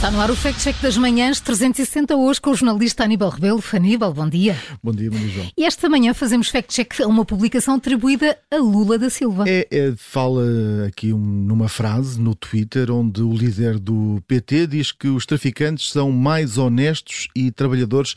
Está no ar o Fact Check das Manhãs 360 hoje com o jornalista Aníbal Rebelo. Aníbal, bom dia. Bom dia, bom dia, João. E esta manhã fazemos Fact Check a uma publicação atribuída a Lula da Silva. É, é, fala aqui um, numa frase no Twitter onde o líder do PT diz que os traficantes são mais honestos e trabalhadores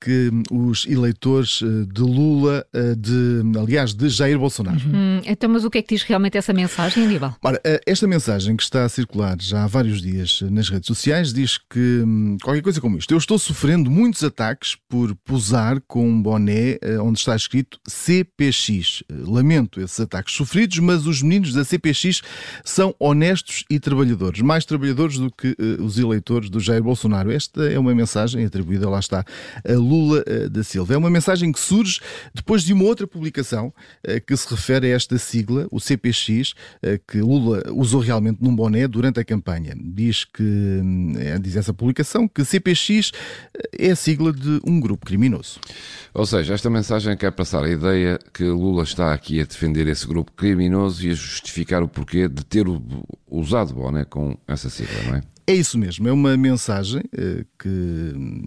que os eleitores eh, de Lula, eh, de, aliás, de Jair Bolsonaro. Hum, então, mas o que é que diz realmente essa mensagem, Aníbal? Ora, eh, esta mensagem que está a circular já há vários dias nas redes sociais diz que hum, qualquer coisa como isto. Eu estou sofrendo muitos ataques por posar com um boné onde está escrito CPX. Lamento esses ataques sofridos, mas os meninos da CPX são honestos e trabalhadores, mais trabalhadores do que os eleitores do Jair Bolsonaro. Esta é uma mensagem atribuída, lá está, a Lula eh, da Silva. É uma mensagem que surge depois de uma outra publicação eh, que se refere a esta sigla, o CPX, eh, que Lula usou realmente num boné durante a campanha. Diz que, diz essa publicação, que CPX é a sigla de um grupo criminoso. Ou seja, esta mensagem quer passar a ideia que Lula está aqui a defender esse grupo criminoso e a justificar o porquê de ter usado boné com essa sigla, não é? É isso mesmo, é uma mensagem eh, que,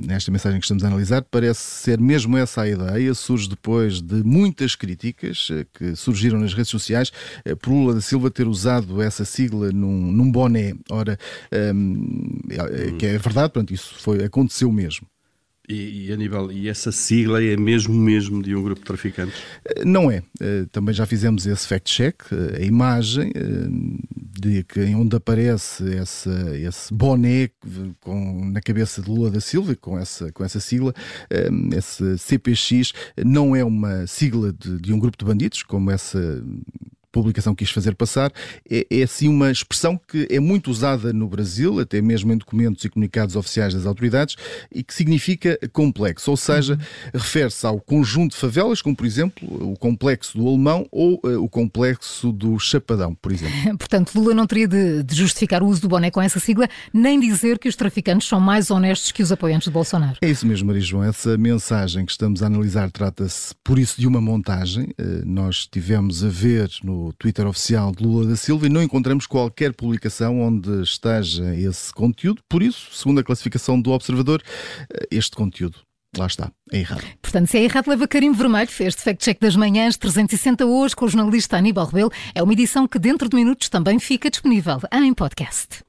nesta mensagem que estamos a analisar, parece ser mesmo essa a ideia. Surge depois de muitas críticas eh, que surgiram nas redes sociais eh, por Lula da Silva ter usado essa sigla num, num boné. Ora, ehm, é, que é verdade, portanto, isso foi, aconteceu mesmo. E, e, Aníbal, e essa sigla é mesmo mesmo de um grupo de traficantes? Não é. Também já fizemos esse fact-check. A imagem de que onde aparece essa, esse boné com, na cabeça de Lula da Silva, com essa, com essa sigla, esse CPX, não é uma sigla de, de um grupo de bandidos, como essa publicação quis fazer passar, é, é assim uma expressão que é muito usada no Brasil, até mesmo em documentos e comunicados oficiais das autoridades, e que significa complexo, ou seja, uhum. refere-se ao conjunto de favelas, como por exemplo o complexo do Alemão ou uh, o complexo do Chapadão, por exemplo. Portanto, Lula não teria de, de, justificar o uso do boné com essa sigla, nem dizer que os traficantes são mais honestos que os apoiantes de Bolsonaro. É isso mesmo, Maria João. Essa mensagem que estamos a analisar trata-se, por isso, de uma montagem. Uh, nós tivemos a ver no Twitter oficial de Lula da Silva e não encontramos qualquer publicação onde esteja esse conteúdo. Por isso, segundo a classificação do Observador, eh, este conteúdo lá está, é errado. Portanto, se é errado, leva carimbo vermelho. Este fact-check das manhãs 360 hoje com o jornalista Aníbal Rebelo. É uma edição que dentro de minutos também fica disponível em podcast.